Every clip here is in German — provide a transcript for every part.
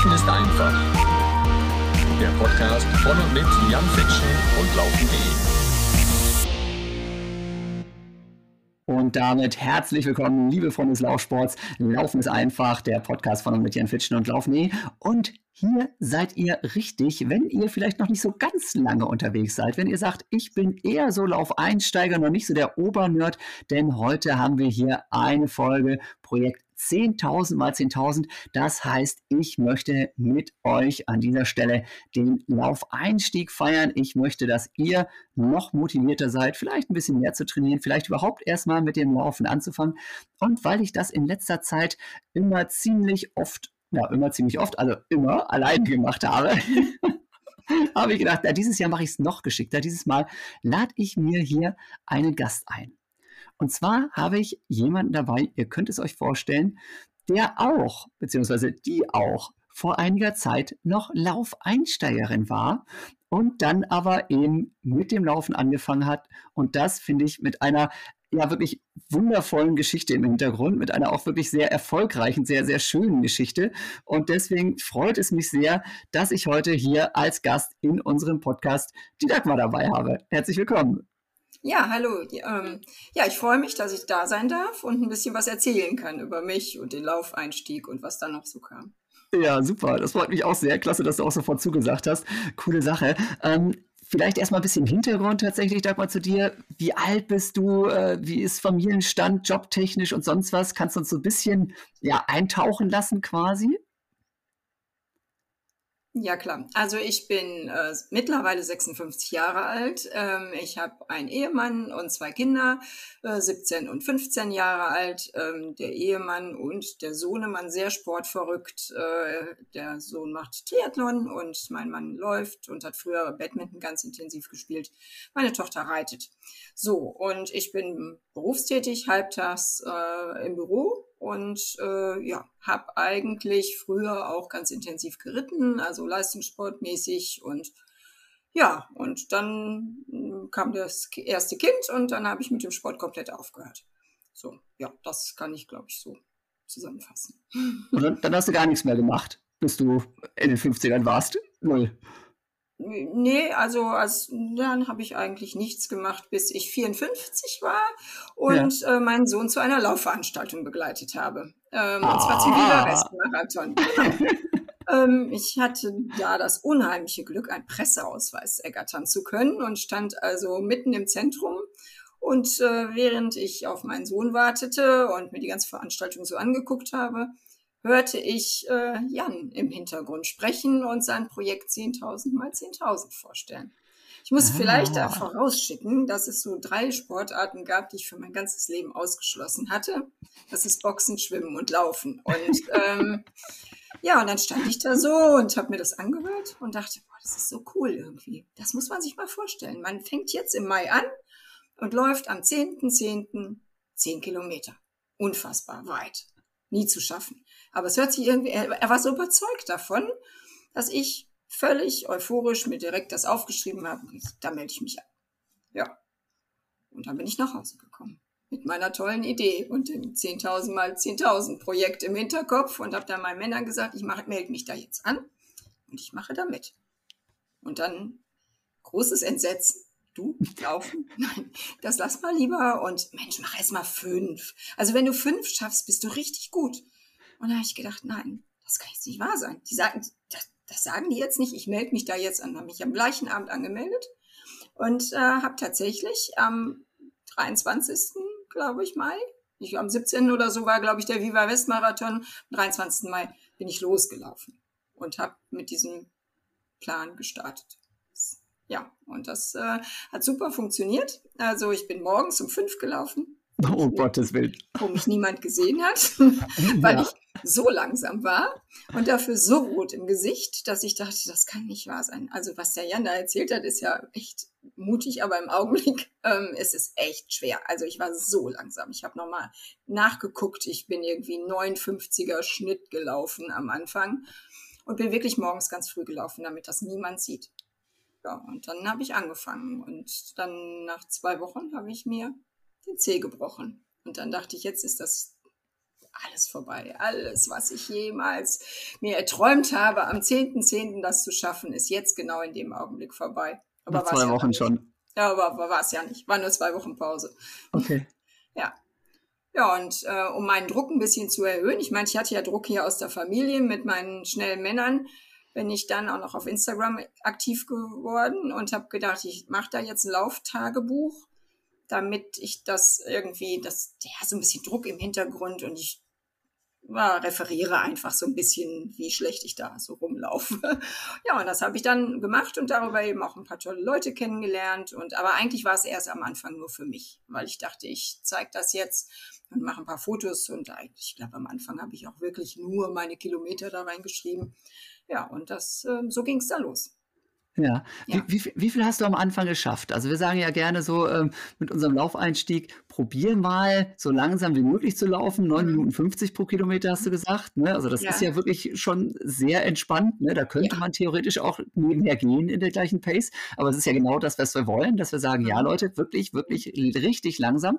Laufen ist einfach. Der Podcast von und mit Jan Fitschen und Laufen.de. Und damit herzlich willkommen, liebe Freunde des Laufsports. Laufen ist einfach, der Podcast von und mit Jan Fitschen und Laufen.de. Und hier seid ihr richtig, wenn ihr vielleicht noch nicht so ganz lange unterwegs seid, wenn ihr sagt, ich bin eher so Laufeinsteiger, noch nicht so der Obernerd, denn heute haben wir hier eine Folge Projekt 10.000 mal 10.000. Das heißt, ich möchte mit euch an dieser Stelle den Laufeinstieg feiern. Ich möchte, dass ihr noch motivierter seid, vielleicht ein bisschen mehr zu trainieren, vielleicht überhaupt erstmal mit dem Laufen anzufangen. Und weil ich das in letzter Zeit immer ziemlich oft, ja, immer ziemlich oft, also immer allein gemacht habe, habe ich gedacht, ja, dieses Jahr mache ich es noch geschickter. Dieses Mal lade ich mir hier einen Gast ein. Und zwar habe ich jemanden dabei, ihr könnt es euch vorstellen, der auch, beziehungsweise die auch vor einiger Zeit noch Laufeinsteigerin war und dann aber eben mit dem Laufen angefangen hat. Und das finde ich mit einer ja wirklich wundervollen Geschichte im Hintergrund, mit einer auch wirklich sehr erfolgreichen, sehr, sehr schönen Geschichte. Und deswegen freut es mich sehr, dass ich heute hier als Gast in unserem Podcast die Dagmar dabei habe. Herzlich willkommen. Ja, hallo. Ähm, ja, ich freue mich, dass ich da sein darf und ein bisschen was erzählen kann über mich und den Laufeinstieg und was da noch so kam. Ja, super. Das freut mich auch sehr. Klasse, dass du auch sofort zugesagt hast. Coole Sache. Ähm, vielleicht erstmal ein bisschen Hintergrund tatsächlich, Dagmar, zu dir. Wie alt bist du? Äh, wie ist Familienstand, jobtechnisch und sonst was? Kannst du uns so ein bisschen ja, eintauchen lassen quasi? Ja, klar. Also ich bin äh, mittlerweile 56 Jahre alt. Ähm, ich habe einen Ehemann und zwei Kinder, äh, 17 und 15 Jahre alt. Ähm, der Ehemann und der Sohnemann sehr sportverrückt. Äh, der Sohn macht Triathlon und mein Mann läuft und hat früher Badminton ganz intensiv gespielt. Meine Tochter reitet. So, und ich bin berufstätig, halbtags äh, im Büro und äh, ja, habe eigentlich früher auch ganz intensiv geritten, also leistungssportmäßig und ja, und dann hm, kam das erste Kind und dann habe ich mit dem Sport komplett aufgehört. So, ja, das kann ich, glaube ich, so zusammenfassen. Und dann, dann hast du gar nichts mehr gemacht, bis du in den 50ern warst? Null. Nee, also als, dann habe ich eigentlich nichts gemacht, bis ich 54 war und ja. äh, meinen Sohn zu einer Laufveranstaltung begleitet habe. Ähm, ah. Und zwar zum Viva West-Marathon. Genau. ähm, ich hatte da das unheimliche Glück, einen Presseausweis ergattern zu können und stand also mitten im Zentrum. Und äh, während ich auf meinen Sohn wartete und mir die ganze Veranstaltung so angeguckt habe, hörte ich äh, Jan im Hintergrund sprechen und sein Projekt 10.000 mal 10.000 vorstellen. Ich muss ah. vielleicht da vorausschicken, dass es so drei Sportarten gab, die ich für mein ganzes Leben ausgeschlossen hatte. Das ist Boxen, Schwimmen und Laufen. Und ähm, ja, und dann stand ich da so und habe mir das angehört und dachte, boah, das ist so cool irgendwie. Das muss man sich mal vorstellen. Man fängt jetzt im Mai an und läuft am 10.10. .10. 10 Kilometer. Unfassbar weit. Nie zu schaffen. Aber es hört sich irgendwie, er, war so überzeugt davon, dass ich völlig euphorisch mir direkt das aufgeschrieben habe. Da melde ich mich an. Ja. Und dann bin ich nach Hause gekommen. Mit meiner tollen Idee und dem 10.000 mal 10.000 Projekt im Hinterkopf und habe dann meinen Männern gesagt, ich melde mich da jetzt an und ich mache da mit. Und dann großes Entsetzen. Du laufen? Nein, das lass mal lieber und Mensch, mach erst mal fünf. Also wenn du fünf schaffst, bist du richtig gut. Und da habe ich gedacht, nein, das kann jetzt nicht wahr sein. Die sagen, das, das sagen die jetzt nicht. Ich melde mich da jetzt an. Habe mich am gleichen Abend angemeldet und äh, habe tatsächlich am 23. glaube ich Mai, ich, am 17. oder so war glaube ich der Viva West Marathon. Am 23. Mai bin ich losgelaufen und habe mit diesem Plan gestartet. Ja, und das äh, hat super funktioniert. Also ich bin morgens um fünf gelaufen, Oh Gottes Willen. Wo mich niemand gesehen hat, weil ja. ich so langsam war und dafür so rot im Gesicht, dass ich dachte, das kann nicht wahr sein. Also was der Jan da erzählt hat, ist ja echt mutig, aber im Augenblick ähm, ist es echt schwer. Also ich war so langsam. Ich habe nochmal nachgeguckt. Ich bin irgendwie 59er Schnitt gelaufen am Anfang und bin wirklich morgens ganz früh gelaufen, damit das niemand sieht. Ja, und dann habe ich angefangen und dann nach zwei Wochen habe ich mir den Zeh gebrochen. Und dann dachte ich, jetzt ist das alles vorbei. Alles, was ich jemals mir erträumt habe, am 10.10. .10. das zu schaffen, ist jetzt genau in dem Augenblick vorbei. Aber Nach zwei Wochen ja schon. Ja, aber war es ja nicht. War nur zwei Wochen Pause. Okay. Ja. Ja, und äh, um meinen Druck ein bisschen zu erhöhen, ich meine, ich hatte ja Druck hier aus der Familie mit meinen schnellen Männern, bin ich dann auch noch auf Instagram aktiv geworden und habe gedacht, ich mache da jetzt ein Lauftagebuch, damit ich das irgendwie, das, ja, so ein bisschen Druck im Hintergrund und ich ja, referiere einfach so ein bisschen, wie schlecht ich da so rumlaufe. ja, und das habe ich dann gemacht und darüber eben auch ein paar tolle Leute kennengelernt. Und aber eigentlich war es erst am Anfang nur für mich, weil ich dachte, ich zeige das jetzt und mache ein paar Fotos. Und eigentlich, ich glaube, am Anfang habe ich auch wirklich nur meine Kilometer da reingeschrieben. Ja, und das, äh, so ging es da los. Ja. ja. Wie, wie, wie, viel hast du am Anfang geschafft? Also wir sagen ja gerne so ähm, mit unserem Laufeinstieg, probier mal so langsam wie möglich zu laufen. 9 mhm. Minuten 50 pro Kilometer hast du gesagt. Ne? Also das ja. ist ja wirklich schon sehr entspannt. Ne? Da könnte ja. man theoretisch auch nebenher gehen in der gleichen Pace. Aber es ist ja genau das, was wir wollen, dass wir sagen, ja mhm. Leute, wirklich, wirklich richtig langsam.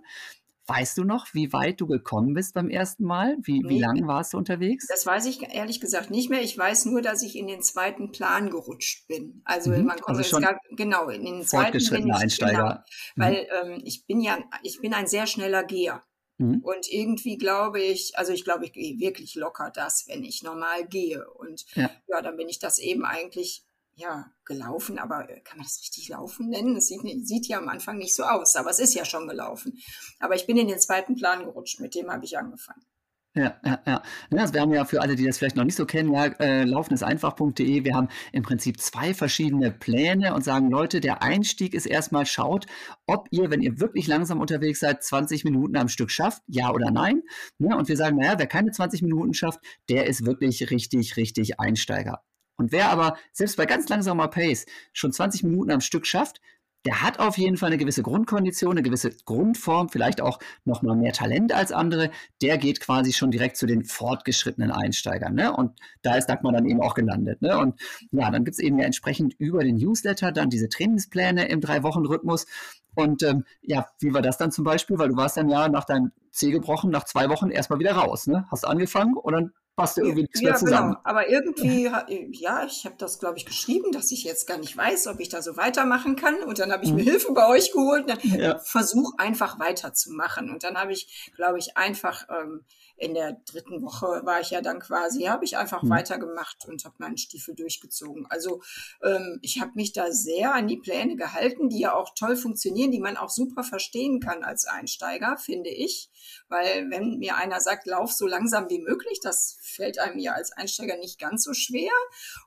Weißt du noch, wie weit du gekommen bist beim ersten Mal? Wie, nee, wie lange warst du unterwegs? Das weiß ich ehrlich gesagt nicht mehr. Ich weiß nur, dass ich in den zweiten Plan gerutscht bin. Also mhm, man kommt also schon gar, genau in den zweiten bin ich, Einsteiger. Genau, mhm. Weil ähm, ich bin ja, ich bin ein sehr schneller Geher. Mhm. Und irgendwie glaube ich, also ich glaube, ich gehe wirklich locker das, wenn ich normal gehe. Und ja, ja dann bin ich das eben eigentlich ja, gelaufen, aber äh, kann man das richtig laufen nennen? Das sieht, sieht ja am Anfang nicht so aus, aber es ist ja schon gelaufen. Aber ich bin in den zweiten Plan gerutscht, mit dem habe ich angefangen. Ja, ja, ja. Also wir haben ja für alle, die das vielleicht noch nicht so kennen, ja, äh, laufendeseinfach.de. Wir haben im Prinzip zwei verschiedene Pläne und sagen, Leute, der Einstieg ist erstmal, schaut, ob ihr, wenn ihr wirklich langsam unterwegs seid, 20 Minuten am Stück schafft, ja oder nein. Ja, und wir sagen, naja, wer keine 20 Minuten schafft, der ist wirklich richtig, richtig Einsteiger. Und wer aber selbst bei ganz langsamer Pace schon 20 Minuten am Stück schafft, der hat auf jeden Fall eine gewisse Grundkondition, eine gewisse Grundform, vielleicht auch noch mal mehr Talent als andere. Der geht quasi schon direkt zu den fortgeschrittenen Einsteigern. Ne? Und da ist Dagmar dann eben auch gelandet. Ne? Und ja, dann gibt es eben ja entsprechend über den Newsletter dann diese Trainingspläne im Drei-Wochen-Rhythmus. Und ähm, ja, wie war das dann zum Beispiel? Weil du warst dann ja nach deinem C gebrochen, nach zwei Wochen erstmal wieder raus. Ne? Hast angefangen und dann passt irgendwie nichts ja, mehr zusammen. Genau. Aber irgendwie, ja, ich habe das, glaube ich, geschrieben, dass ich jetzt gar nicht weiß, ob ich da so weitermachen kann. Und dann habe ich mhm. mir Hilfe bei euch geholt. Ja. Versuch einfach weiterzumachen. Und dann habe ich, glaube ich, einfach ähm, in der dritten Woche war ich ja dann quasi, habe ich einfach mhm. weitergemacht und habe meinen Stiefel durchgezogen. Also ähm, ich habe mich da sehr an die Pläne gehalten, die ja auch toll funktionieren, die man auch super verstehen kann als Einsteiger, finde ich. Weil wenn mir einer sagt, lauf so langsam wie möglich, das fällt einem ja als Einsteiger nicht ganz so schwer.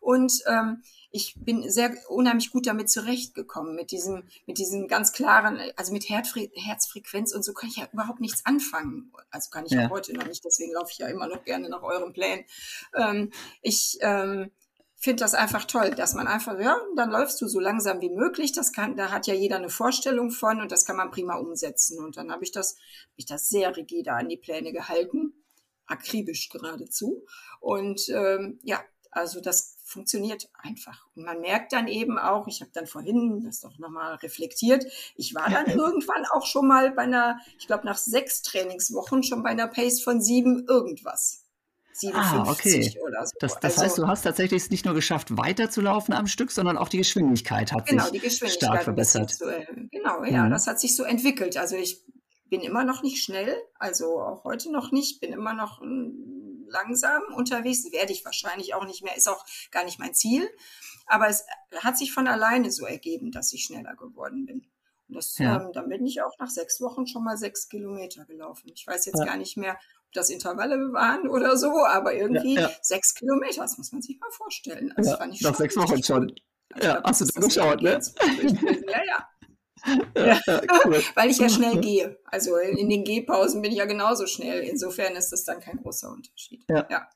Und ähm, ich bin sehr unheimlich gut damit zurechtgekommen, mit diesem, mit diesem ganz klaren, also mit Herzfre Herzfrequenz und so kann ich ja überhaupt nichts anfangen. Also kann ich ja, heute noch nicht, deswegen laufe ich ja immer noch gerne nach euren Plänen. Ähm, ich ähm, finde das einfach toll, dass man einfach, ja, dann läufst du so langsam wie möglich. Das kann, da hat ja jeder eine Vorstellung von und das kann man prima umsetzen. Und dann habe ich das, hab ich das sehr rigide an die Pläne gehalten, akribisch geradezu. Und ähm, ja, also das funktioniert einfach. Und man merkt dann eben auch, ich habe dann vorhin das doch nochmal reflektiert, ich war dann irgendwann auch schon mal bei einer, ich glaube nach sechs Trainingswochen schon bei einer Pace von sieben irgendwas. 57 ah, okay. oder so. Das, das also, heißt, du hast tatsächlich es nicht nur geschafft, weiterzulaufen am Stück, sondern auch die Geschwindigkeit hat genau, sich stark verbessert. So, genau, ja, mhm. das hat sich so entwickelt. Also ich bin immer noch nicht schnell, also auch heute noch nicht, bin immer noch hm, langsam unterwegs. Werde ich wahrscheinlich auch nicht mehr, ist auch gar nicht mein Ziel. Aber es hat sich von alleine so ergeben, dass ich schneller geworden bin. Und das, ja. ähm, dann bin ich auch nach sechs Wochen schon mal sechs Kilometer gelaufen. Ich weiß jetzt ja. gar nicht mehr, ob das Intervalle waren oder so, aber irgendwie ja, sechs Kilometer, das muss man sich mal vorstellen. Also ja, nach sechs Wochen schon. Ja, hast du da geschaut, ne? Ja, ja. Ja, cool. Weil ich ja schnell gehe. Also in den Gehpausen bin ich ja genauso schnell. Insofern ist das dann kein großer Unterschied. Ja. ja.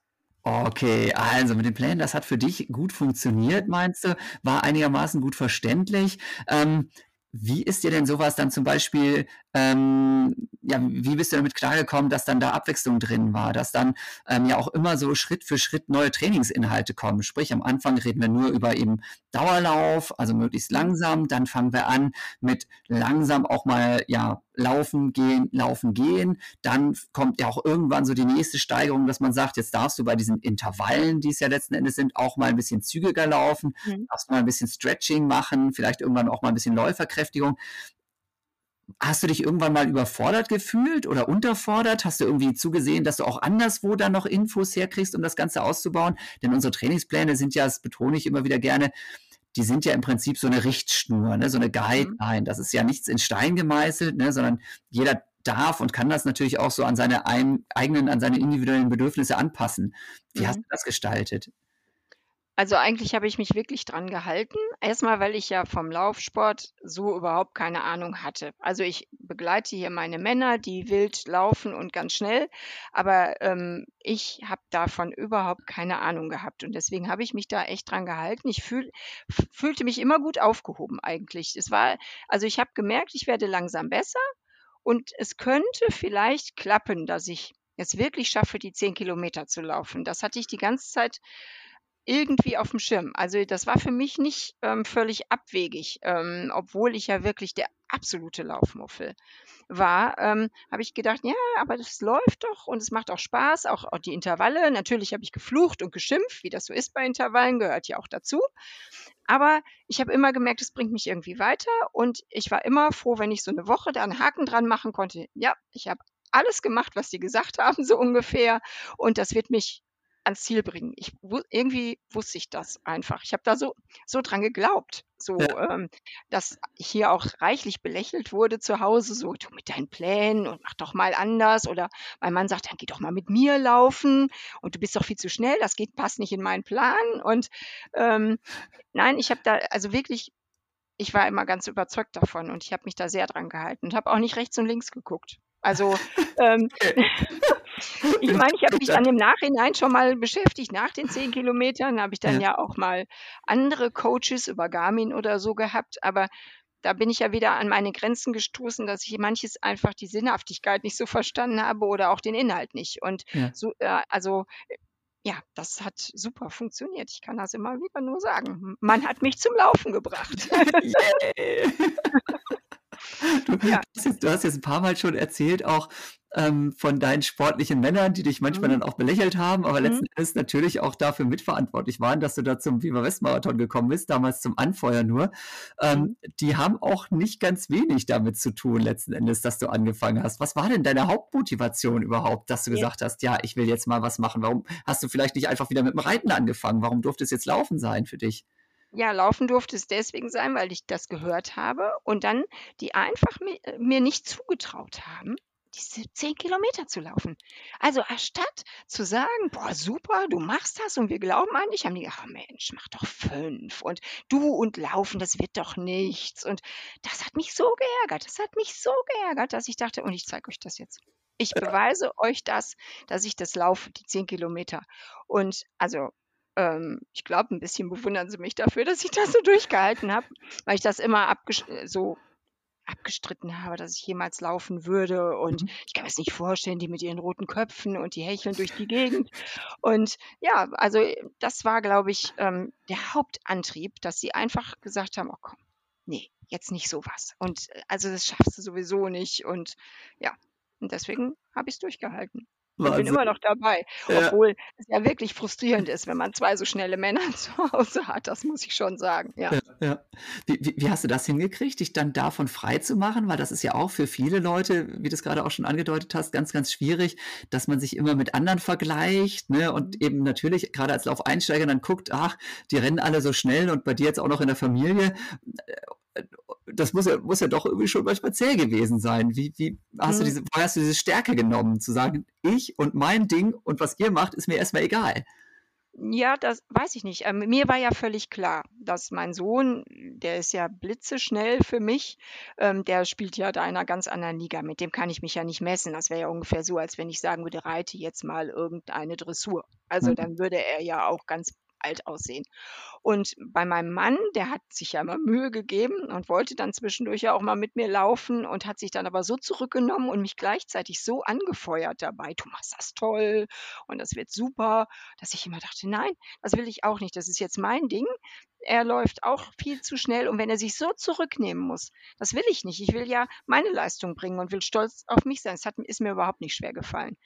Okay, also mit den Plänen, das hat für dich gut funktioniert, meinst du? War einigermaßen gut verständlich. Ähm, wie ist dir denn sowas dann zum Beispiel ähm, ja, wie bist du damit klargekommen, dass dann da Abwechslung drin war, dass dann ähm, ja auch immer so Schritt für Schritt neue Trainingsinhalte kommen? Sprich, am Anfang reden wir nur über eben Dauerlauf, also möglichst langsam, dann fangen wir an mit langsam auch mal ja laufen gehen, laufen gehen. Dann kommt ja auch irgendwann so die nächste Steigerung, dass man sagt, jetzt darfst du bei diesen Intervallen, die es ja letzten Endes sind, auch mal ein bisschen zügiger laufen, mhm. darfst mal ein bisschen Stretching machen, vielleicht irgendwann auch mal ein bisschen Läuferkräftigung. Hast du dich irgendwann mal überfordert gefühlt oder unterfordert? Hast du irgendwie zugesehen, dass du auch anderswo dann noch Infos herkriegst, um das Ganze auszubauen? Denn unsere Trainingspläne sind ja, das betone ich immer wieder gerne, die sind ja im Prinzip so eine Richtschnur, ne? so eine Guideline. Das ist ja nichts in Stein gemeißelt, ne? sondern jeder darf und kann das natürlich auch so an seine ein, eigenen, an seine individuellen Bedürfnisse anpassen. Wie mhm. hast du das gestaltet? Also eigentlich habe ich mich wirklich dran gehalten. Erstmal, weil ich ja vom Laufsport so überhaupt keine Ahnung hatte. Also ich begleite hier meine Männer, die wild laufen und ganz schnell, aber ähm, ich habe davon überhaupt keine Ahnung gehabt und deswegen habe ich mich da echt dran gehalten. Ich fühl, fühlte mich immer gut aufgehoben eigentlich. Es war, also ich habe gemerkt, ich werde langsam besser und es könnte vielleicht klappen, dass ich es wirklich schaffe, die zehn Kilometer zu laufen. Das hatte ich die ganze Zeit irgendwie auf dem Schirm. Also das war für mich nicht ähm, völlig abwegig, ähm, obwohl ich ja wirklich der absolute Laufmuffel war, ähm, habe ich gedacht, ja, aber das läuft doch und es macht auch Spaß, auch, auch die Intervalle. Natürlich habe ich geflucht und geschimpft, wie das so ist bei Intervallen, gehört ja auch dazu. Aber ich habe immer gemerkt, es bringt mich irgendwie weiter und ich war immer froh, wenn ich so eine Woche da einen Haken dran machen konnte. Ja, ich habe alles gemacht, was die gesagt haben, so ungefähr. Und das wird mich ans Ziel bringen. Ich irgendwie wusste ich das einfach. Ich habe da so so dran geglaubt, so ja. ähm, dass hier auch reichlich belächelt wurde zu Hause, so du mit deinen Plänen und mach doch mal anders oder mein Mann sagt, dann geh doch mal mit mir laufen und du bist doch viel zu schnell, das geht passt nicht in meinen Plan und ähm, nein, ich habe da also wirklich ich war immer ganz überzeugt davon und ich habe mich da sehr dran gehalten und habe auch nicht rechts und links geguckt. Also ähm, ich meine, ich habe mich dann im Nachhinein schon mal beschäftigt. Nach den zehn Kilometern habe ich dann ja. ja auch mal andere Coaches über Garmin oder so gehabt, aber da bin ich ja wieder an meine Grenzen gestoßen, dass ich manches einfach die Sinnhaftigkeit nicht so verstanden habe oder auch den Inhalt nicht. Und ja. so, äh, also ja, das hat super funktioniert. Ich kann das immer wieder nur sagen. Man hat mich zum Laufen gebracht. Yeah. Du, ja. hast jetzt, du, hast jetzt, ein paar Mal schon erzählt, auch ähm, von deinen sportlichen Männern, die dich manchmal mhm. dann auch belächelt haben, aber mhm. letzten Endes natürlich auch dafür mitverantwortlich waren, dass du da zum Viva West Marathon gekommen bist, damals zum Anfeuer nur. Ähm, mhm. Die haben auch nicht ganz wenig damit zu tun, letzten Endes, dass du angefangen hast. Was war denn deine Hauptmotivation überhaupt, dass du ja. gesagt hast, ja, ich will jetzt mal was machen? Warum hast du vielleicht nicht einfach wieder mit dem Reiten angefangen? Warum durfte es jetzt laufen sein für dich? Ja, laufen durfte es deswegen sein, weil ich das gehört habe und dann die einfach mi äh, mir nicht zugetraut haben, diese 10 Kilometer zu laufen. Also anstatt zu sagen: „Boah, super, du machst das und wir glauben an dich“, haben die gesagt: „Ah Mensch, mach doch fünf und du und Laufen, das wird doch nichts.“ Und das hat mich so geärgert. Das hat mich so geärgert, dass ich dachte: „Und ich zeige euch das jetzt. Ich beweise euch das, dass ich das laufe, die 10 Kilometer.“ Und also ähm, ich glaube, ein bisschen bewundern sie mich dafür, dass ich das so durchgehalten habe, weil ich das immer abges so abgestritten habe, dass ich jemals laufen würde. Und mhm. ich kann mir das nicht vorstellen, die mit ihren roten Köpfen und die hecheln durch die Gegend. Und ja, also das war, glaube ich, ähm, der Hauptantrieb, dass sie einfach gesagt haben, oh komm, nee, jetzt nicht sowas. Und äh, also das schaffst du sowieso nicht. Und ja, und deswegen habe ich es durchgehalten. Ich bin immer noch dabei. Ja. Obwohl es ja wirklich frustrierend ist, wenn man zwei so schnelle Männer zu Hause hat. Das muss ich schon sagen. Ja. ja, ja. Wie, wie, wie, hast du das hingekriegt, dich dann davon frei zu machen? Weil das ist ja auch für viele Leute, wie du es gerade auch schon angedeutet hast, ganz, ganz schwierig, dass man sich immer mit anderen vergleicht ne? und mhm. eben natürlich gerade als Laufeinsteiger dann guckt, ach, die rennen alle so schnell und bei dir jetzt auch noch in der Familie das muss ja, muss ja doch irgendwie schon manchmal zäh gewesen sein. Wie, wie hast mhm. du diese, woher hast du diese Stärke genommen, zu sagen, ich und mein Ding und was ihr macht, ist mir erstmal egal? Ja, das weiß ich nicht. Ähm, mir war ja völlig klar, dass mein Sohn, der ist ja blitzeschnell für mich, ähm, der spielt ja da in einer ganz anderen Liga. Mit dem kann ich mich ja nicht messen. Das wäre ja ungefähr so, als wenn ich sagen würde, reite jetzt mal irgendeine Dressur. Also mhm. dann würde er ja auch ganz alt aussehen. Und bei meinem Mann, der hat sich ja immer Mühe gegeben und wollte dann zwischendurch ja auch mal mit mir laufen und hat sich dann aber so zurückgenommen und mich gleichzeitig so angefeuert dabei: „Du machst das toll und das wird super“, dass ich immer dachte: „Nein, das will ich auch nicht. Das ist jetzt mein Ding.“ Er läuft auch viel zu schnell und wenn er sich so zurücknehmen muss, das will ich nicht. Ich will ja meine Leistung bringen und will stolz auf mich sein. Es ist mir überhaupt nicht schwer gefallen.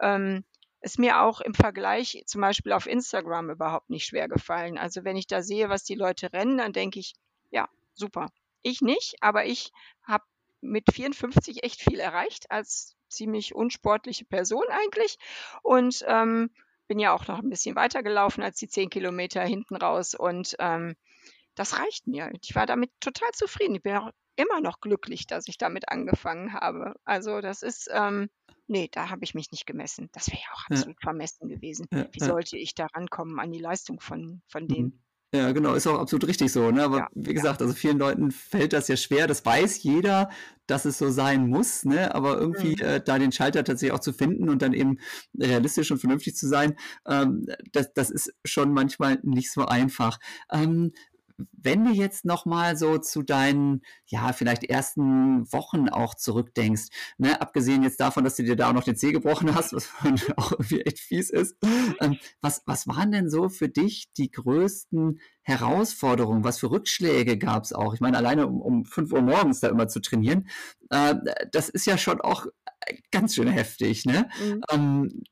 Ähm, ist mir auch im Vergleich zum Beispiel auf Instagram überhaupt nicht schwer gefallen. Also wenn ich da sehe, was die Leute rennen, dann denke ich, ja, super. Ich nicht, aber ich habe mit 54 echt viel erreicht als ziemlich unsportliche Person eigentlich und ähm, bin ja auch noch ein bisschen weiter gelaufen als die 10 Kilometer hinten raus und ähm, das reicht mir. Ich war damit total zufrieden. Ich bin auch immer noch glücklich, dass ich damit angefangen habe. Also das ist, ähm, nee, da habe ich mich nicht gemessen. Das wäre ja auch Ja. absolut vermessen gewesen. Ja, Wie ja. sollte ich da rankommen an die Leistung von, von denen? Mhm. Ja, genau, ist auch absolut richtig so, ne? Aber Ja, wie ja. gesagt, also vielen Leuten fällt das ja schwer. Das weiß jeder, dass es so sein muss, ne? Aber irgendwie Mhm. äh, da den Schalter tatsächlich auch zu finden und dann eben realistisch und vernünftig zu sein, ähm, das, das ist schon manchmal nicht so einfach. Ähm, wenn du jetzt noch mal so zu deinen, ja, vielleicht ersten Wochen auch zurückdenkst, ne, abgesehen jetzt davon, dass du dir da auch noch den Zeh gebrochen hast, was auch irgendwie echt fies ist, ähm, was, was waren denn so für dich die größten Herausforderungen? Was für Rückschläge gab es auch? Ich meine, alleine um, um 5 Uhr morgens da immer zu trainieren, äh, das ist ja schon auch ganz schön heftig, ne? Mhm. Ähm,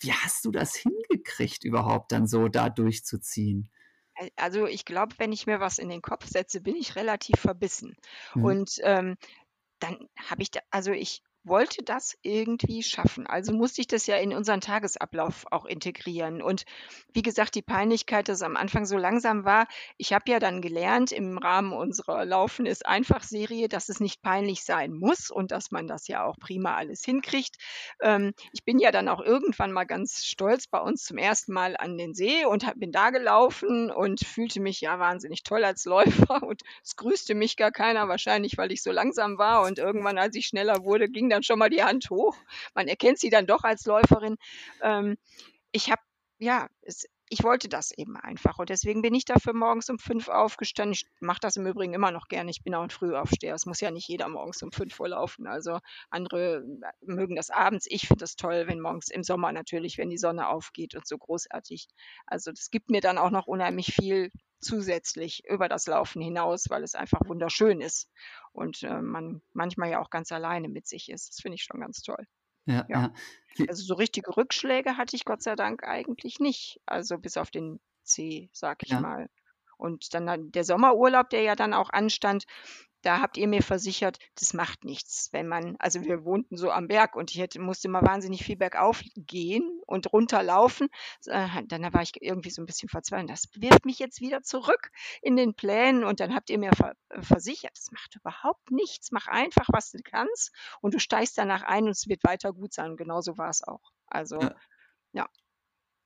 wie hast du das hingekriegt, überhaupt dann so da durchzuziehen? Al also, ich glaube, wenn ich mir was in den Kopf setze, bin ich relativ verbissen. Mhm. Und, ähm, dann habe ich da also, ich wollte das irgendwie schaffen. Also, musste ich das ja in unseren Tagesablauf auch integrieren. Und wie gesagt, die Peinlichkeit, dass es am Anfang so langsam war ich habe ja dann gelernt im Rahmen unserer Laufen ist einfach-Serie, dass es nicht peinlich sein muss und dass man das ja auch prima alles hinkriegt. Ähm, ich bin ja dann auch irgendwann mal ganz stolz bei uns zum ersten Mal an den See und habe bin da gelaufen und fühlte mich ja wahnsinnig toll als Läufer und es grüßte mich gar keiner, wahrscheinlich, weil ich so langsam war und irgendwann, als ich schneller wurde, ging dann schon mal die Hand hoch. Man erkennt sie dann doch als Läuferin. Ähm, ich habe ja, es ich wollte das eben einfach und deswegen bin ich dafür morgens um 5 aufgestanden. Ich mache das im Übrigen immer noch gerne. Ich bin auch 'n Frühaufsteher. Es muss ja nicht jeder morgens um 5 Uhr laufen. Also, andere mögen das abends. Ich finde das toll, wenn morgens im Sommer natürlich, wenn die Sonne aufgeht und so großartig. Also, das gibt mir dann auch noch unheimlich viel zusätzlich über das Laufen hinaus, weil es einfach wunderschön ist und, äh, man manchmal ja auch ganz alleine mit sich ist. Das finde ich schon ganz toll. Ja, Ja. Also, so richtige Rückschläge hatte ich Gott sei Dank eigentlich nicht, also, bis auf den Zeh, sage ich Ja. mal. Und dann der Sommerurlaub, der ja dann auch anstand, da habt ihr mir versichert, das macht nichts, wenn man also, wir wohnten so am Berg und ich hätte musste immer wahnsinnig viel bergauf gehen und runterlaufen. Äh, dann war ich irgendwie so 'n bisschen verzweifelt. Das wirft mich jetzt wieder zurück in den Plänen und dann habt ihr mir äh, versichert, das macht überhaupt nichts. Mach einfach, was du kannst und du steigst danach ein und es wird weiter gut sein. Und genauso war's auch. Also, Ja. ja.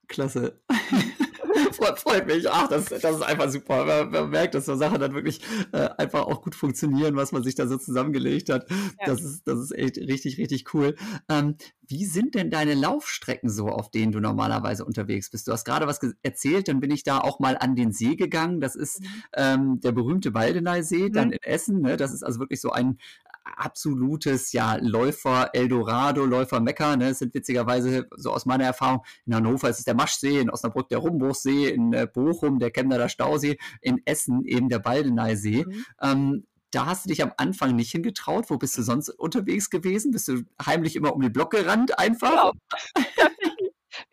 Klasse. Freut freut mich. Ach, das das ist einfach super. Man man merkt, dass so Sachen dann wirklich, äh, einfach auch gut funktionieren, was man sich da so zusammengelegt hat. Ja. Das ist das ist echt richtig, richtig cool. Ähm, wie sind denn deine Laufstrecken so, auf denen du normalerweise unterwegs bist? Du hast grade was erzählt, dann bin ich da auch mal an den See gegangen. Das ist, Mhm. ähm, der berühmte Waldeneysee dann Mhm. in Essen, ne? Das ist also wirklich so ein absolutes, ja, Läufer-Eldorado, Läufer-Mekka, ne? Es sind witzigerweise, so aus meiner Erfahrung in Hannover ist es der Maschsee, in Osnabrück der Rumbuchsee, in, äh, Bochum der Chemnader Stausee, in Essen eben der Baldeneysee. Mhm. Ähm, da hast du dich am Anfang nicht hingetraut. Wo bist du sonst unterwegs gewesen? Bist du heimlich immer um den Block gerannt einfach? Genau.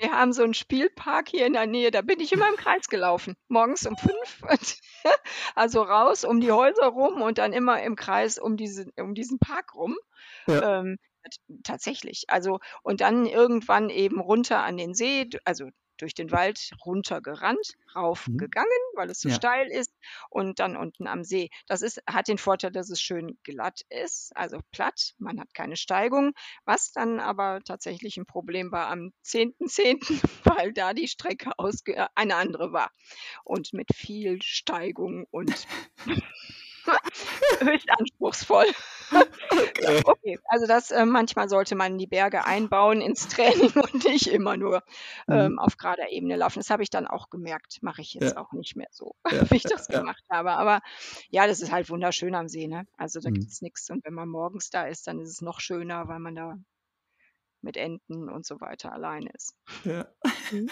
Wir haben so 'n Spielpark hier in der Nähe, da bin ich immer im Kreis gelaufen, morgens um 5 und also, raus um die Häuser rum und dann immer im Kreis um diesen um diesen Park rum. Ja. Ähm, tatsächlich. Also, und dann irgendwann eben runter an den See, also, durch den Wald runtergerannt, Mhm. raufgegangen, weil es so Ja. steil ist und dann unten am See. Das ist hat den Vorteil, dass es schön glatt ist, also, platt. Man hat keine Steigung, was dann aber tatsächlich 'n Problem war am 10.10., weil da die Strecke äh, eine andere war und mit viel Steigung und höchst anspruchsvoll. Okay. okay. Also das äh, manchmal sollte man die Berge einbauen ins Training und nicht immer nur mhm. ähm, auf gerader Ebene laufen. Das habe ich dann auch gemerkt. Mache ich jetzt ja. auch nicht mehr so, ja, wie ich das ja, gemacht habe. Aber ja, das ist halt wunderschön am See. Ne? Also da mhm. gibt es nichts. Und wenn man morgens da ist, dann ist es noch schöner, weil man da mit Enten und so weiter alleine ist. Ja. Mhm.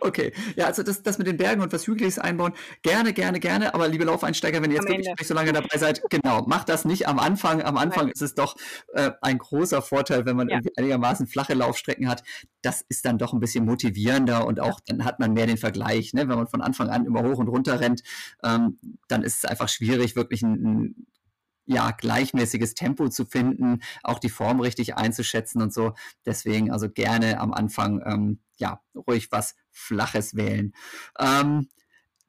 Okay, ja, also das, das mit den Bergen und was Hügeliges einbauen, gerne, gerne, gerne. Aber liebe Laufeinsteiger, wenn ihr jetzt wirklich nicht so lange dabei seid, genau, macht das nicht am Anfang. Am Anfang Nein. ist es doch äh, ein großer Vorteil, wenn man ja. irgendwie einigermaßen flache Laufstrecken hat. Das ist dann doch ein bisschen motivierender und auch dann hat man mehr den Vergleich. Ne? Wenn man von Anfang an immer hoch und runter rennt, ähm, dann ist es einfach schwierig, wirklich ein, ein ja, gleichmäßiges Tempo zu finden, auch die Form richtig einzuschätzen und so. Deswegen also gerne am Anfang ähm, ja ruhig was Flaches wählen. Ähm,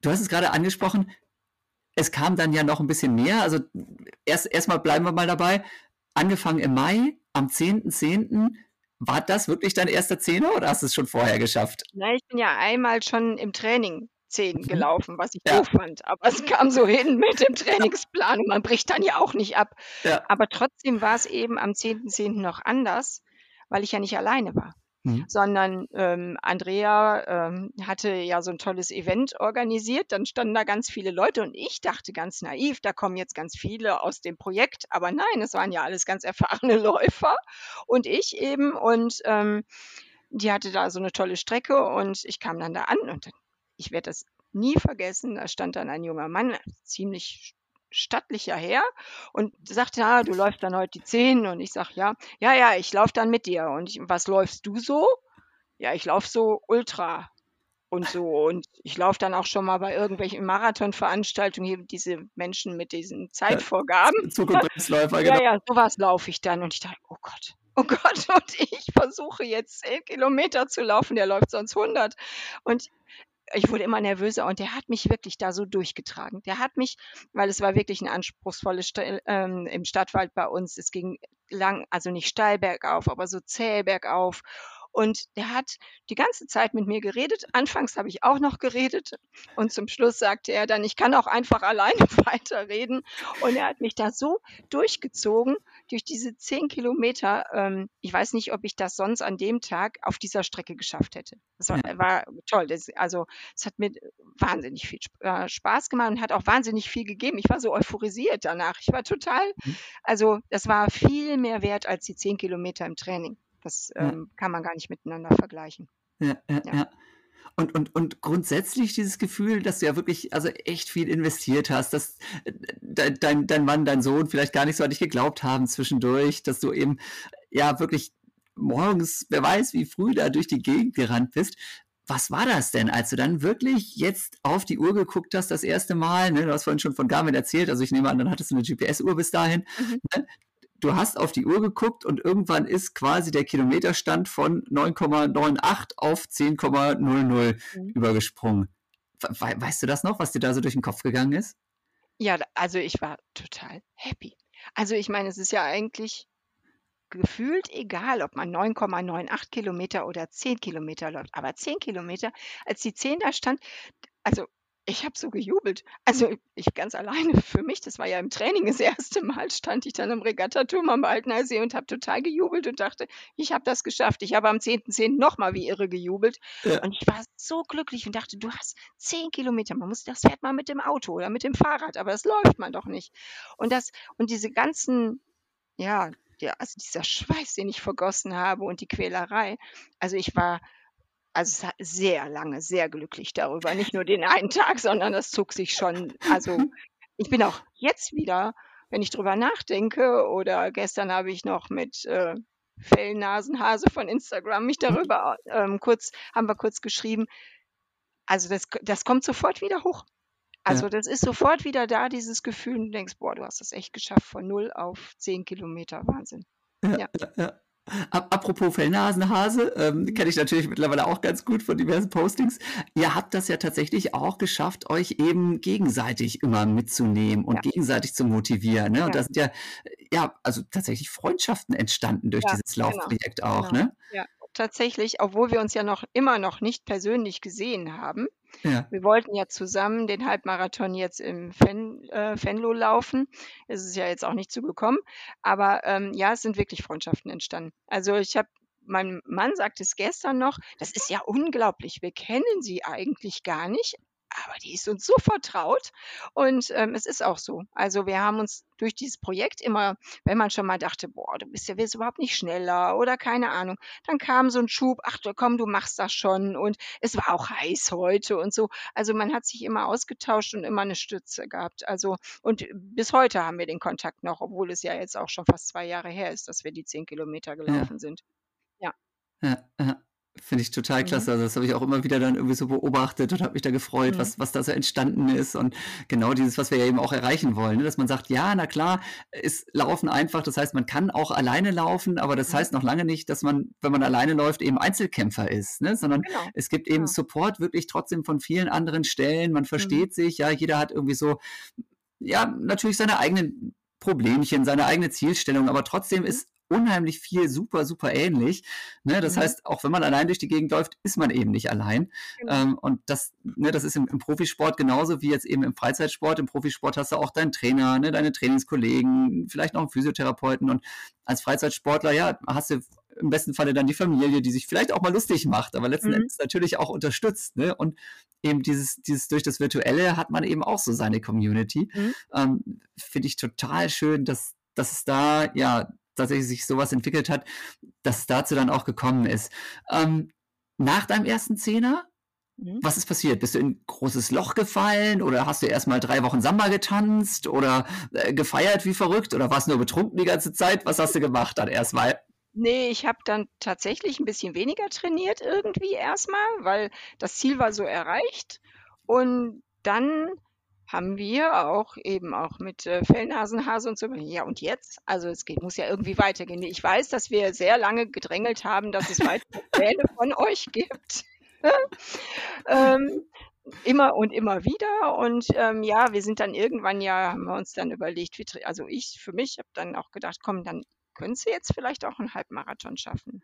du hast es gerade angesprochen, es kam dann ja noch ein bisschen mehr. Also erst erstmal bleiben wir mal dabei. Angefangen im Mai, am 10.10. .10. War das wirklich dein erster Zehner oder hast du es schon vorher geschafft? Na, ich bin ja einmal schon im Training 10 mhm. gelaufen, was ich ja. doof fand. Aber es kam so hin mit dem Trainingsplan und man bricht dann ja auch nicht ab. Ja. Aber trotzdem war es eben am 10.10. .10. noch anders, weil ich ja nicht alleine war. Mhm. Sondern ähm, Andrea ähm, hatte ja so ein tolles Event organisiert, dann standen da ganz viele Leute und ich dachte ganz naiv, da kommen jetzt ganz viele aus dem Projekt, aber nein, es waren ja alles ganz erfahrene Läufer und ich eben und ähm, die hatte da so eine tolle Strecke und ich kam dann da an und dann ich werde das nie vergessen, da stand dann ein junger Mann, ziemlich stattlicher Herr und sagte, ja, du läufst dann heute die Zehn und ich sage, ja, ja, ja, ich laufe dann mit dir und ich, was läufst du so? Ja, ich laufe so Ultra und so und ich laufe dann auch schon mal bei irgendwelchen Marathonveranstaltungen hier diese Menschen mit diesen Zeitvorgaben. Zukunftsläufer, genau. Ja, ja, sowas laufe ich dann und ich dachte, oh Gott, oh Gott, und ich versuche jetzt zehn Kilometer zu laufen, der läuft sonst 100 und ich wurde immer nervöser und der hat mich wirklich da so durchgetragen. Der hat mich, weil es war wirklich ein anspruchsvolles St ähm, im Stadtwald bei uns. Es ging lang, also nicht steil bergauf, aber so zäh bergauf. Und der hat die ganze Zeit mit mir geredet. Anfangs habe ich auch noch geredet. Und zum Schluss sagte er dann, ich kann auch einfach alleine weiterreden. Und er hat mich da so durchgezogen durch diese zehn Kilometer. Ähm, ich weiß nicht, ob ich das sonst an dem Tag auf dieser Strecke geschafft hätte. Das war, ja. war toll. Das, also es hat mir wahnsinnig viel äh, Spaß gemacht und hat auch wahnsinnig viel gegeben. Ich war so euphorisiert danach. Ich war total, mhm. also das war viel mehr wert als die zehn Kilometer im Training. Das ja. ähm, kann man gar nicht miteinander vergleichen. Ja, ja, ja. ja. Und, und, und grundsätzlich dieses Gefühl, dass du ja wirklich also echt viel investiert hast, dass äh, dein, dein Mann, dein Sohn vielleicht gar nicht so an dich geglaubt haben zwischendurch, dass du eben ja wirklich morgens, wer weiß, wie früh da durch die Gegend gerannt bist. Was war das denn, als du dann wirklich jetzt auf die Uhr geguckt hast, das erste Mal? Ne, du hast vorhin schon von Garmin erzählt, also ich nehme an, dann hattest du eine GPS-Uhr bis dahin. Mhm. Ne? Du hast auf die Uhr geguckt und irgendwann ist quasi der Kilometerstand von 9,98 auf 10,00 mhm. übergesprungen. weißt du das noch, was dir da so durch den Kopf gegangen ist? Ja, also ich war total happy. Also ich meine, es ist ja eigentlich gefühlt egal, ob man 9,98 Kilometer oder 10 Kilometer läuft. Aber 10 Kilometer, als die 10 da stand, also ich habe so gejubelt. Also ich ganz alleine für mich, das war ja im Training das erste Mal, stand ich dann im Regattaturm am Altener See und habe total gejubelt und dachte, ich habe das geschafft. Ich habe am 10.10. .10. nochmal wie irre gejubelt. Ja. Und ich war so glücklich und dachte, du hast 10 Kilometer, man muss, das fährt man mit dem Auto oder mit dem Fahrrad, aber das läuft man doch nicht. Und das, und diese ganzen, ja, ja, also dieser Schweiß, den ich vergossen habe und die Quälerei. Also ich war also sehr lange, sehr glücklich darüber. Nicht nur den einen Tag, sondern das zog sich schon. Also ich bin auch jetzt wieder, wenn ich drüber nachdenke, oder gestern habe ich noch mit äh, Fellnasenhase von Instagram mich darüber ähm, kurz, haben wir kurz geschrieben. Also das, das kommt sofort wieder hoch. Also ja. das ist sofort wieder da, dieses Gefühl, und du denkst, boah, du hast das echt geschafft von null auf zehn Kilometer. Wahnsinn. Ja, ja. ja. Apropos Fellnasenhase, ähm, kenne ich natürlich mittlerweile auch ganz gut von diversen Postings. Ihr habt das ja tatsächlich auch geschafft, euch eben gegenseitig immer mitzunehmen und ja. gegenseitig zu motivieren. Ne? Und da sind ja, ja, also tatsächlich Freundschaften entstanden durch ja, dieses. Laufprojekt genau, auch. Genau. Ne? Ja, tatsächlich, obwohl wir uns ja noch immer noch nicht persönlich gesehen haben, Ja. Wir wollten ja zusammen den Halbmarathon jetzt im Fen, äh, Venlo laufen. Es ist ja jetzt auch nicht zugekommen. Aber ähm, ja, es sind wirklich Freundschaften entstanden. Also ich habe mein Mann sagte es gestern noch, das ist ja unglaublich. Wir kennen sie eigentlich gar nicht, aber die ist uns so vertraut und ähm, es ist auch so. Also wir haben uns durch dieses Projekt immer, wenn man schon mal dachte, boah, du bist ja wirst überhaupt nicht schneller oder keine Ahnung, dann kam so ein Schub, ach komm, du machst das schon und es war auch heiß heute und so. Also man hat sich immer ausgetauscht und immer eine Stütze gehabt. Also und bis heute haben wir den Kontakt noch, obwohl es ja jetzt auch schon fast zwei Jahre her ist, dass wir die zehn Kilometer gelaufen ja. sind. Ja. Ja, ja. Finde ich total klasse. Mhm. Also das habe ich auch immer wieder dann irgendwie so beobachtet und habe mich da gefreut, mhm. was, was da so entstanden ist. Und genau dieses, was wir ja eben auch erreichen wollen, ne? dass man sagt, ja, na klar, ist Laufen einfach. Das heißt, man kann auch alleine laufen, aber das mhm. heißt noch lange nicht, dass man, wenn man alleine läuft, eben Einzelkämpfer ist, ne? sondern genau. es gibt eben genau. Support wirklich trotzdem von vielen anderen Stellen. Man mhm. versteht sich, ja, jeder hat irgendwie so, ja, natürlich seine eigenen Problemchen, seine eigene Zielstellung, aber trotzdem mhm. ist unheimlich viel super, super ähnlich. Ne? Das mhm. heißt, auch wenn man allein durch die Gegend läuft, ist man eben nicht allein. Genau. Ähm, und das, ne, das ist im, im, Profisport genauso wie jetzt eben im Freizeitsport. Im Profisport hast du auch deinen Trainer, ne, deine Trainingskollegen, vielleicht noch einen Physiotherapeuten. Und als Freizeitsportler, ja, hast du im besten Falle dann die Familie, die sich vielleicht auch mal lustig macht, aber letzten mhm. Endes natürlich auch unterstützt. Ne? Und eben dieses, dieses durch das Virtuelle hat man eben auch so seine Community. Mhm. Ähm, Finde ich total schön, dass, dass es da ja tatsächlich sich sowas entwickelt hat, dass es dazu dann auch gekommen ist. Ähm, nach deinem ersten Zehner, mhm. was ist passiert? Bist du in ein großes Loch gefallen oder hast du erstmal drei Wochen Samba getanzt oder äh, gefeiert wie verrückt oder warst du nur betrunken die ganze Zeit? Was hast du gemacht dann erstmal? Nee, ich habe dann tatsächlich ein bisschen weniger trainiert irgendwie erstmal, weil das Ziel war so erreicht. Und dann haben wir auch eben auch mit äh, Fellnasenhase und so. Ja, und jetzt? Also es geht, muss ja irgendwie weitergehen. Ich weiß, dass wir sehr lange gedrängelt haben, dass es weitere Pläne von euch gibt. ähm, immer und immer wieder. Und ähm, ja, wir sind dann irgendwann ja, haben wir uns dann überlegt, wie, also ich für mich habe dann auch gedacht, komm, dann können Sie jetzt vielleicht auch einen Halbmarathon schaffen.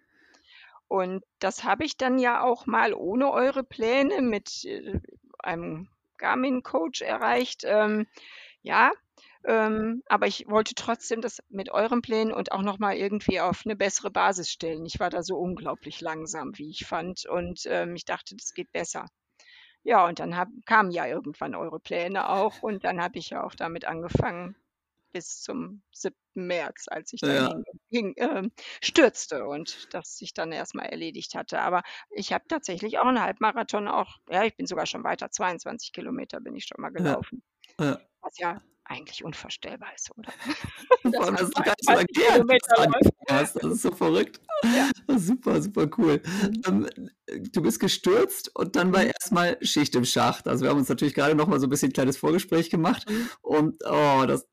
Und das habe ich dann ja auch mal ohne eure Pläne mit äh, einem Garmin-Coach erreicht. Ähm, ja, ähm, aber ich wollte trotzdem das mit euren Plänen und auch nochmal irgendwie auf eine bessere Basis stellen. Ich war da so unglaublich langsam, wie ich fand. Und ähm, ich dachte, das geht besser. Ja, und dann hab, kamen ja irgendwann eure Pläne auch. Und dann habe ich ja auch damit angefangen, bis zum 7. März, als ich dann ja. hing, äh, stürzte und das sich dann erstmal erledigt hatte. Aber ich habe tatsächlich auch einen Halbmarathon auch, ja, ich bin sogar schon weiter, 22 Kilometer bin ich schon mal gelaufen. Ja. Ja. Was ja eigentlich unvorstellbar ist, oder? Allem, dass du gar nicht so. Das ist so verrückt. Ja. Super, super cool. Mhm. Ähm, du bist gestürzt und dann war mhm. erstmal Schicht im Schacht. Also wir haben uns natürlich gerade noch mal so ein bisschen ein kleines Vorgespräch gemacht mhm. und oh, das,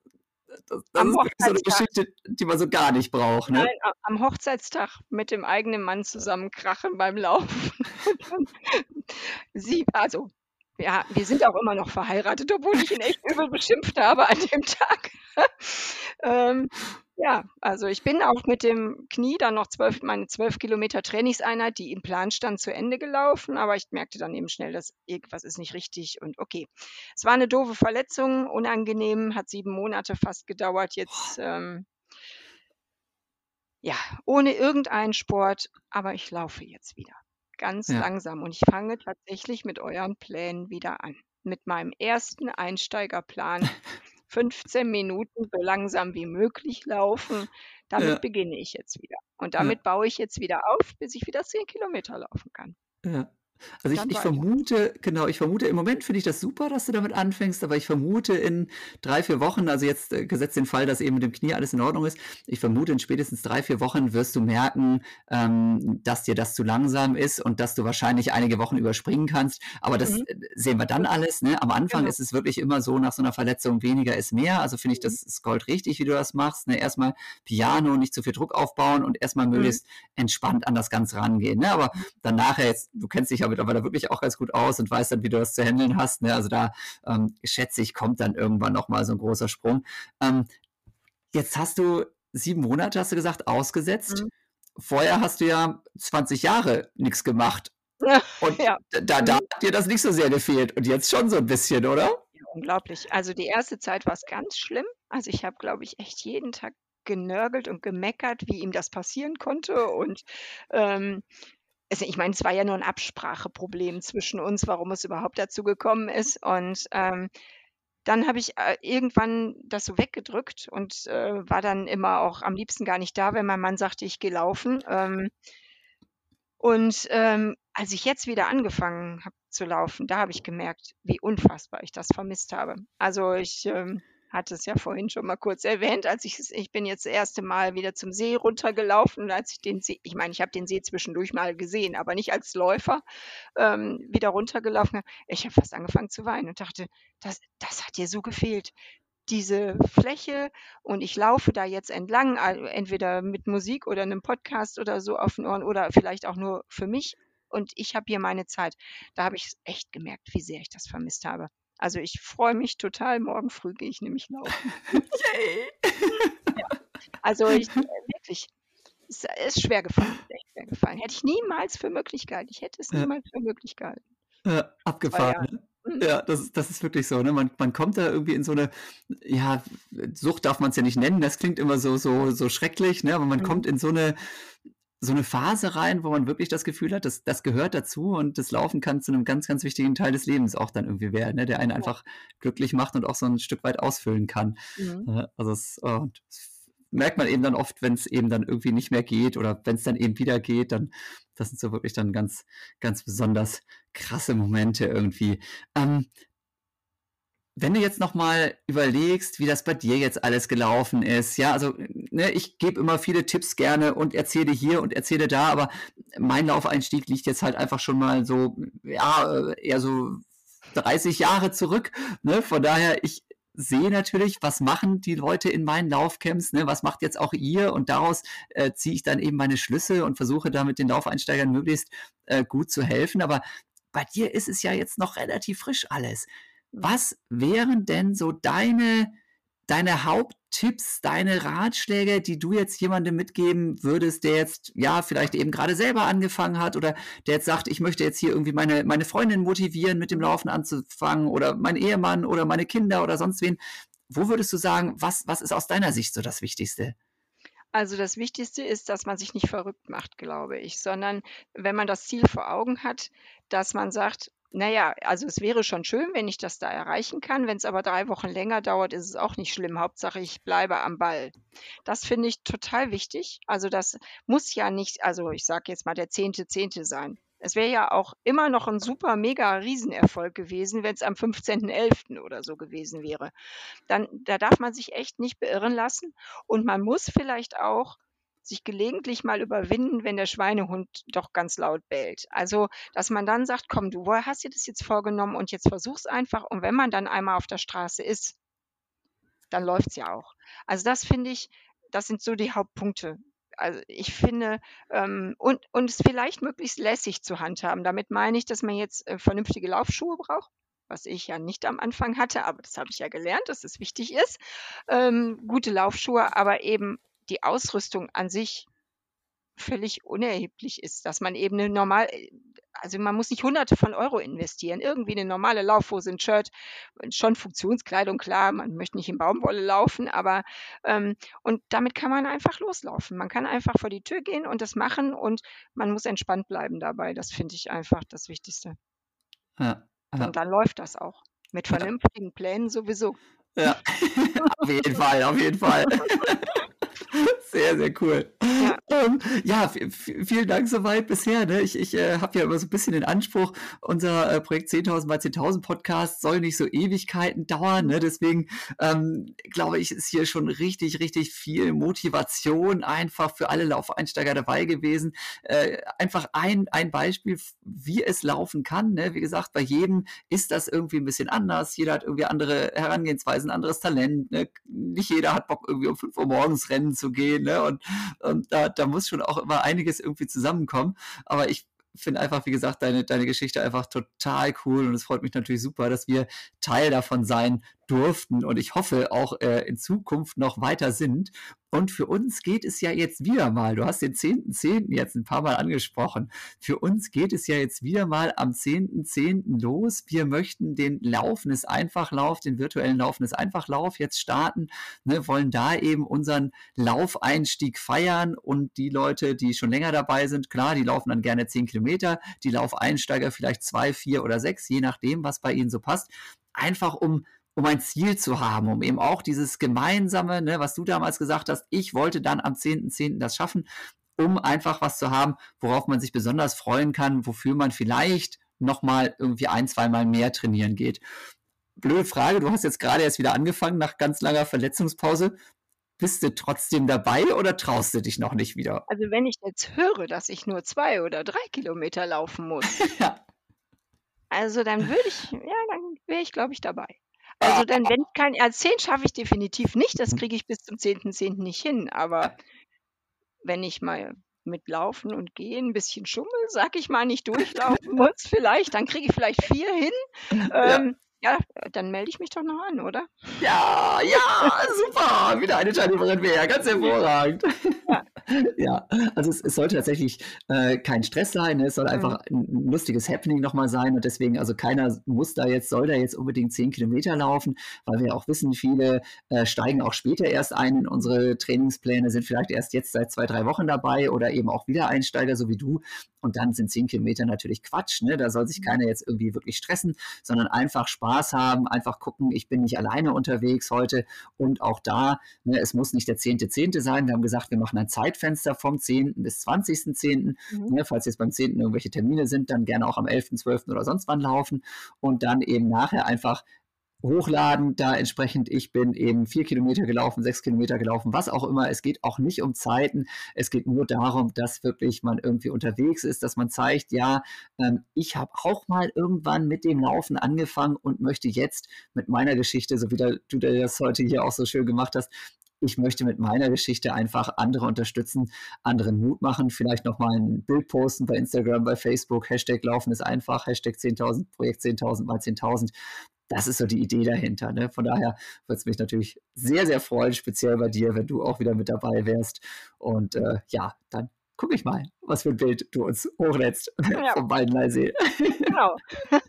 das, das ist so eine Geschichte, die man so gar nicht braucht. Ne? Nein, am Hochzeitstag mit dem eigenen Mann zusammen krachen beim Laufen. Sie, also, ja, wir sind auch immer noch verheiratet, obwohl ich ihn echt übel beschimpft habe an dem Tag. ähm, ja, also ich bin auch mit dem Knie dann noch zwölf, meine zwölf Kilometer Trainingseinheit, die im Plan stand, zu Ende gelaufen, aber ich merkte dann eben schnell, dass irgendwas ist nicht richtig und okay. Es war eine doofe Verletzung, unangenehm, hat sieben Monate fast gedauert jetzt. Ähm, ja, ohne irgendeinen Sport, aber ich laufe jetzt wieder. Ganz ja. langsam und ich fange tatsächlich mit euren Plänen wieder an. Mit meinem ersten Einsteigerplan 15 Minuten so langsam wie möglich laufen. Damit ja. beginne ich jetzt wieder. Und damit ja. baue ich jetzt wieder auf, bis ich wieder 10 Kilometer laufen kann. Ja. Also ich, ich vermute, genau, ich vermute, im Moment finde ich das super, dass du damit anfängst, aber ich vermute in drei, vier Wochen, also jetzt äh, gesetzt den Fall, dass eben mit dem Knie alles in Ordnung ist, ich vermute in spätestens drei, vier Wochen wirst du merken, ähm, dass dir das zu langsam ist und dass du wahrscheinlich einige Wochen überspringen kannst. Aber das mhm. Äh, sehen wir dann alles. Ne? Am Anfang genau. ist es wirklich immer so, nach so einer Verletzung weniger ist mehr. Also finde ich, mhm. das ist Gold richtig, wie du das machst. Ne? Erstmal Piano, nicht zu viel Druck aufbauen und erstmal mhm. möglichst entspannt an das Ganze rangehen. Ne? Aber dann nachher jetzt, du kennst dich ja mittlerweile wirklich auch ganz gut aus und weißt dann, wie du das zu handeln hast. Ne? Also da ähm, schätze ich, kommt dann irgendwann nochmal so ein großer Sprung. Ähm, jetzt hast du sieben Monate, hast du gesagt, ausgesetzt. Mhm. Vorher hast du ja 20 Jahre nichts gemacht. Und ja. da, da mhm. hat dir das nicht so sehr gefehlt und jetzt schon so ein bisschen, oder? Ja, unglaublich. Also die erste Zeit war es ganz schlimm. Also ich habe, glaube ich, echt jeden Tag genörgelt und gemeckert, wie ihm das passieren konnte und ähm, also ich meine, es war ja nur ein Abspracheproblem zwischen uns, warum es überhaupt dazu gekommen ist. Und ähm, dann habe ich äh, irgendwann das so weggedrückt und äh, war dann immer auch am liebsten gar nicht da, wenn mein Mann sagte, ich gehe laufen. Ähm, und ähm, als ich jetzt wieder angefangen habe zu laufen, da habe ich gemerkt, wie unfassbar ich das vermisst habe. Also ich ähm, hatte es ja vorhin schon mal kurz erwähnt, als ich ich bin jetzt das erste Mal wieder zum See runtergelaufen, als ich den See, ich meine, ich habe den See zwischendurch mal gesehen, aber nicht als Läufer, ähm, wieder runtergelaufen. Ich habe fast angefangen zu weinen und dachte, das, das hat dir so gefehlt diese Fläche und ich laufe da jetzt entlang, entweder mit Musik oder einem Podcast oder so auf den Ohren oder vielleicht auch nur für mich und ich habe hier meine Zeit. Da habe ich echt gemerkt, wie sehr ich das vermisst habe. Also ich freue mich total. Morgen früh gehe ich nämlich laufen. Yay! ja. Also ich äh, wirklich, es ist schwer gefallen, echt schwer gefallen. Hätte ich niemals für möglich gehalten. Ich hätte es ja. niemals für möglich gehalten. Ja, abgefahren. Ne? Mhm. Ja, das, das ist wirklich so. Ne? Man, man kommt da irgendwie in so eine, ja, Sucht darf man es ja nicht nennen, das klingt immer so, so, so schrecklich, ne? aber man mhm. kommt in so eine, so eine Phase rein, wo man wirklich das Gefühl hat, dass das gehört dazu und das Laufen kann zu einem ganz, ganz wichtigen Teil des Lebens auch dann irgendwie werden, ne? der einen einfach glücklich macht und auch so ein Stück weit ausfüllen kann. Mhm. Also es, oh, das merkt man eben dann oft, wenn es eben dann irgendwie nicht mehr geht oder wenn es dann eben wieder geht, dann das sind so wirklich dann ganz, ganz besonders krasse Momente irgendwie. Ähm, wenn du jetzt nochmal überlegst, wie das bei dir jetzt alles gelaufen ist, ja, also ne, ich gebe immer viele Tipps gerne und erzähle hier und erzähle da, aber mein Laufeinstieg liegt jetzt halt einfach schon mal so, ja, eher so 30 Jahre zurück. Ne? Von daher, ich sehe natürlich, was machen die Leute in meinen Laufcamps, ne? was macht jetzt auch ihr und daraus äh, ziehe ich dann eben meine Schlüsse und versuche damit den Laufeinsteigern möglichst äh, gut zu helfen. Aber bei dir ist es ja jetzt noch relativ frisch alles. Was wären denn so deine, deine Haupttipps, deine Ratschläge, die du jetzt jemandem mitgeben würdest, der jetzt ja vielleicht eben gerade selber angefangen hat oder der jetzt sagt, ich möchte jetzt hier irgendwie meine, meine Freundin motivieren, mit dem Laufen anzufangen oder mein Ehemann oder meine Kinder oder sonst wen. Wo würdest du sagen, was, was ist aus deiner Sicht so das Wichtigste? Also das Wichtigste ist, dass man sich nicht verrückt macht, glaube ich, sondern wenn man das Ziel vor Augen hat, dass man sagt, naja, also es wäre schon schön, wenn ich das da erreichen kann. Wenn es aber drei Wochen länger dauert, ist es auch nicht schlimm. Hauptsache, ich bleibe am Ball. Das finde ich total wichtig. Also das muss ja nicht, also ich sage jetzt mal der zehnte Zehnte sein. Es wäre ja auch immer noch ein super, mega Riesenerfolg gewesen, wenn es am 15.11. oder so gewesen wäre. Dann, da darf man sich echt nicht beirren lassen. Und man muss vielleicht auch sich gelegentlich mal überwinden, wenn der Schweinehund doch ganz laut bellt. Also, dass man dann sagt, komm, du hast dir das jetzt vorgenommen und jetzt versuch's einfach. Und wenn man dann einmal auf der Straße ist, dann läuft's ja auch. Also das finde ich, das sind so die Hauptpunkte. Also ich finde, ähm, und, und es vielleicht möglichst lässig zu handhaben. Damit meine ich, dass man jetzt äh, vernünftige Laufschuhe braucht was ich ja nicht am Anfang hatte, aber das habe ich ja gelernt, dass es wichtig ist. Ähm, gute Laufschuhe, aber eben die Ausrüstung an sich völlig unerheblich ist, dass man eben eine normal, also man muss nicht hunderte von Euro investieren. Irgendwie eine normale Laufhose, ein Shirt, schon Funktionskleidung, klar, man möchte nicht in Baumwolle laufen, aber ähm, und damit kann man einfach loslaufen. Man kann einfach vor die Tür gehen und das machen und man muss entspannt bleiben dabei. Das finde ich einfach das Wichtigste. Ja, ja. Und dann läuft das auch. Mit vernünftigen. Plänen sowieso. Ja, auf jeden Fall, auf jeden Fall. Sehr, sehr cool. Ja, ähm, ja vielen Dank soweit bisher. Ne? Ich, ich äh, habe ja immer so ein bisschen den Anspruch, unser äh, Projekt 10.000 bei 10.000 Podcast soll nicht so Ewigkeiten dauern. Ne? Deswegen ähm, glaube ich, ist hier schon richtig, richtig viel Motivation einfach für alle Laufeinsteiger dabei gewesen. Äh, einfach ein, ein Beispiel, wie es laufen kann. Ne? Wie gesagt, bei jedem ist das irgendwie ein bisschen anders. Jeder hat irgendwie andere Herangehensweisen, anderes Talent. Ne? Nicht jeder hat Bock, irgendwie um 5 Uhr morgens rennen zu gehen. Ne? Und, und da, da muss schon auch immer einiges irgendwie zusammenkommen. Aber ich finde einfach, wie gesagt, deine, deine Geschichte einfach total cool und es freut mich natürlich super, dass wir Teil davon sein durften und ich hoffe auch äh, in Zukunft noch weiter sind. Und für uns geht es ja jetzt wieder mal, du hast den 10.10. .10. jetzt ein paar Mal angesprochen, für uns geht es ja jetzt wieder mal am 10.10. .10. los. Wir möchten den Laufendes Einfachlauf, den virtuellen Laufendes Einfachlauf jetzt starten, ne, wollen da eben unseren Laufeinstieg feiern und die Leute, die schon länger dabei sind, klar, die laufen dann gerne 10 Kilometer, die Laufeinsteiger vielleicht zwei, vier oder sechs, je nachdem, was bei ihnen so passt, einfach um um ein Ziel zu haben, um eben auch dieses gemeinsame, ne, was du damals gesagt hast, ich wollte dann am 10.10. .10. das schaffen, um einfach was zu haben, worauf man sich besonders freuen kann, wofür man vielleicht nochmal irgendwie ein, zweimal mehr trainieren geht. Blöde Frage, du hast jetzt gerade erst wieder angefangen nach ganz langer Verletzungspause. Bist du trotzdem dabei oder traust du dich noch nicht wieder? Also wenn ich jetzt höre, dass ich nur zwei oder drei Kilometer laufen muss, ja. also dann würde ich, ja, dann wäre ich, glaube ich, dabei. Also dann, wenn ich kein R10 schaffe ich definitiv nicht, das kriege ich bis zum 10.10. nicht hin. Aber wenn ich mal mit Laufen und Gehen ein bisschen schummel, sag ich mal, nicht durchlaufen muss vielleicht, dann kriege ich vielleicht vier hin. Ähm, ja, dann melde ich mich doch noch an, oder? Ja, ja, super. Wieder eine Teilnehmerin mehr. Ganz hervorragend. Ja, ja also es, es sollte tatsächlich äh, kein Stress sein. Ne? Es soll mhm. einfach ein, lustiges Happening nochmal sein. Und deswegen, also keiner muss da jetzt, soll da jetzt unbedingt zehn Kilometer laufen, weil wir auch wissen, viele äh, steigen auch später erst ein in unsere Trainingspläne, sind vielleicht erst jetzt seit zwei, drei Wochen dabei oder eben auch Wiedereinsteiger, so wie du. Und dann sind zehn Kilometer natürlich Quatsch. Ne? Da soll sich mhm. keiner jetzt irgendwie wirklich stressen, sondern einfach Spaß Spaß haben, einfach gucken, ich bin nicht alleine unterwegs heute und auch da, ne, es muss nicht der 10.10. .10. sein. Wir haben gesagt, wir machen ein Zeitfenster vom 10. bis 20.10. Mhm. Ne, falls jetzt beim 10. irgendwelche Termine sind, dann gerne auch am 11., 12. oder sonst wann laufen und dann eben nachher einfach hochladen, da entsprechend, ich bin eben vier Kilometer gelaufen, sechs Kilometer gelaufen, was auch immer. Es geht auch nicht um Zeiten. Es geht nur darum, dass wirklich man irgendwie unterwegs ist, dass man zeigt, ja, ähm, ich habe auch mal irgendwann mit dem Laufen angefangen und möchte jetzt mit meiner Geschichte, so wie du das heute hier auch so schön gemacht hast, ich möchte mit meiner Geschichte einfach andere unterstützen, anderen Mut machen, vielleicht nochmal ein Bild posten bei Instagram, bei Facebook, Hashtag Laufen ist einfach, Hashtag 10.000, Projekt 10.000 mal 10.000 das ist so die Idee dahinter. Ne? Von daher würde es mich natürlich sehr, sehr freuen, speziell bei dir, wenn du auch wieder mit dabei wärst. Und äh, ja, dann gucke ich mal, was für ein Bild du uns hochlädst ja. vom Weidenleisee. Genau.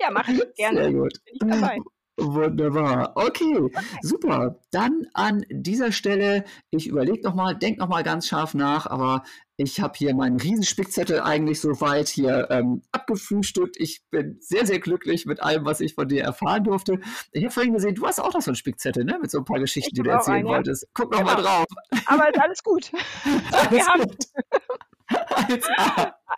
Ja, mache ich gerne. Sehr gut. Bin ich dabei. Wunderbar. Okay, okay, super. Dann an dieser Stelle, ich überlege nochmal, denke nochmal ganz scharf nach, aber ich habe hier meinen Riesenspickzettel eigentlich soweit hier ähm, abgefrühstückt. Ich bin sehr, sehr glücklich mit allem, was ich von dir erfahren durfte. Ich habe vorhin gesehen, du hast auch noch so einen Spickzettel, ne? Mit so ein paar Geschichten, ich die du erzählen einen, wolltest. Guck noch genau. mal drauf. Aber ist alles gut. alles Wir gut. Alles,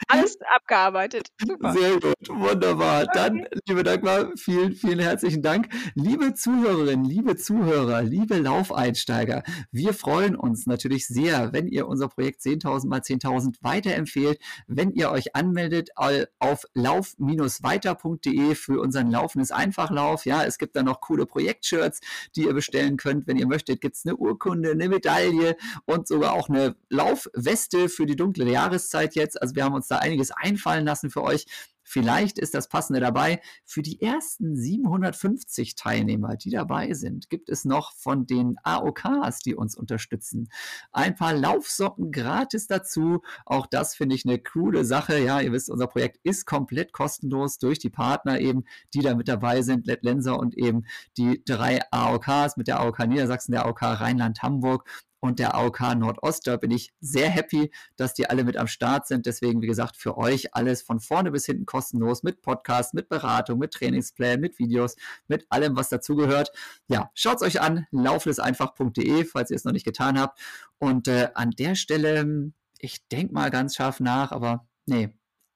alles abgearbeitet. Super. Sehr gut, wunderbar. Dann, liebe Dagmar, vielen, vielen herzlichen Dank. Liebe Zuhörerinnen, liebe Zuhörer, liebe Laufeinsteiger, wir freuen uns natürlich sehr, wenn ihr unser Projekt 10.000 mal 10.000 weiterempfehlt, wenn ihr euch anmeldet auf lauf-weiter.de für unseren Laufendes Einfachlauf. Ja, es gibt da noch coole Projektshirts, die ihr bestellen könnt. Wenn ihr möchtet, gibt es eine Urkunde, eine Medaille und sogar auch eine Laufweste für die dunkle Jahreszeit jetzt. Also wir haben uns da einiges einfallen lassen für euch. Vielleicht ist das Passende dabei. Für die ersten 750 Teilnehmer, die dabei sind, gibt es noch von den AOKs, die uns unterstützen, ein paar Laufsocken gratis dazu. Auch das finde ich eine coole Sache. Ja, ihr wisst, unser Projekt ist komplett kostenlos durch die Partner eben, die da mit dabei sind, Let Lenser und eben die drei AOKs mit der AOK Niedersachsen, der AOK Rheinland-Hamburg und der AOK Nordost. Da bin ich sehr happy, dass die alle mit am Start sind. Deswegen, wie gesagt, für euch alles von vorne bis hinten kostenlos mit Podcast, mit Beratung, mit Trainingsplan, mit Videos, mit allem, was dazugehört. Ja, schaut es euch an, laufleseinfach.de, falls ihr es noch nicht getan habt. Und äh, an der Stelle, ich denke mal ganz scharf nach, aber nee,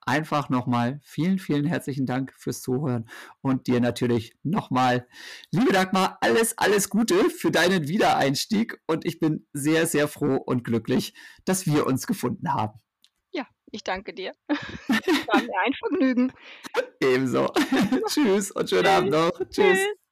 einfach nochmal vielen, vielen herzlichen Dank fürs Zuhören und dir natürlich nochmal, liebe Dagmar, alles, alles Gute für deinen Wiedereinstieg und ich bin sehr, sehr froh und glücklich, dass wir uns gefunden haben. Ja, ich danke dir. War mir ein Vergnügen. Ebenso. Tschüss und schönen Tschüss. Abend noch. Tschüss. Tschüss.